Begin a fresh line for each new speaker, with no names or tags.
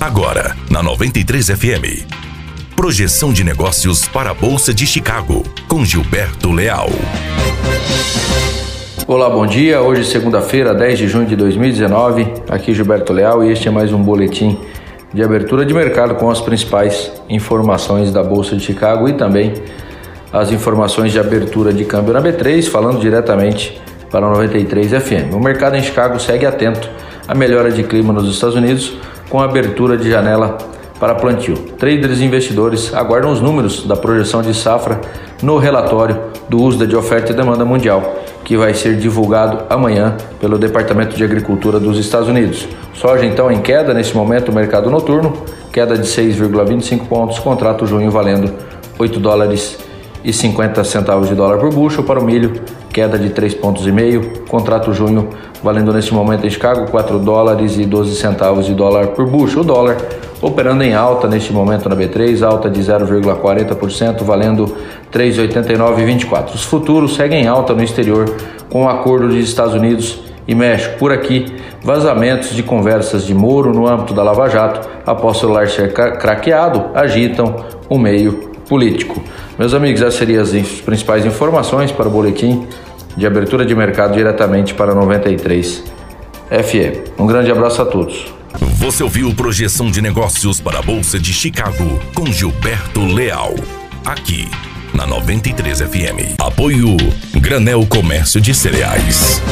Agora, na 93 FM. Projeção de negócios para a Bolsa de Chicago, com Gilberto Leal.
Olá, bom dia. Hoje, segunda-feira, 10 de junho de 2019. Aqui Gilberto Leal e este é mais um boletim de abertura de mercado com as principais informações da Bolsa de Chicago e também as informações de abertura de câmbio na B3, falando diretamente para a 93 FM. O mercado em Chicago segue atento à melhora de clima nos Estados Unidos com abertura de janela para plantio. Traders e investidores aguardam os números da projeção de safra no relatório do USDA de oferta e demanda mundial, que vai ser divulgado amanhã pelo Departamento de Agricultura dos Estados Unidos. Soja então em queda nesse momento, mercado noturno, queda de 6,25 pontos, contrato junho valendo 8 dólares e 50 centavos de dólar por bushel para o milho, queda de 3,5 pontos e meio, contrato junho valendo nesse momento em Chicago 4 dólares e 12 centavos de dólar por bushel. O dólar operando em alta neste momento na B3, alta de 0,40%, valendo 3,8924. Os futuros seguem em alta no exterior com o acordo de Estados Unidos e México. Por aqui, vazamentos de conversas de Moro no âmbito da Lava Jato, após celular ser craqueado, agitam o meio político. Meus amigos, essas seriam as principais informações para o boletim de abertura de mercado diretamente para 93 FM. Um grande abraço a todos.
Você ouviu Projeção de Negócios para a Bolsa de Chicago com Gilberto Leal. Aqui na 93 FM. Apoio Granel Comércio de Cereais.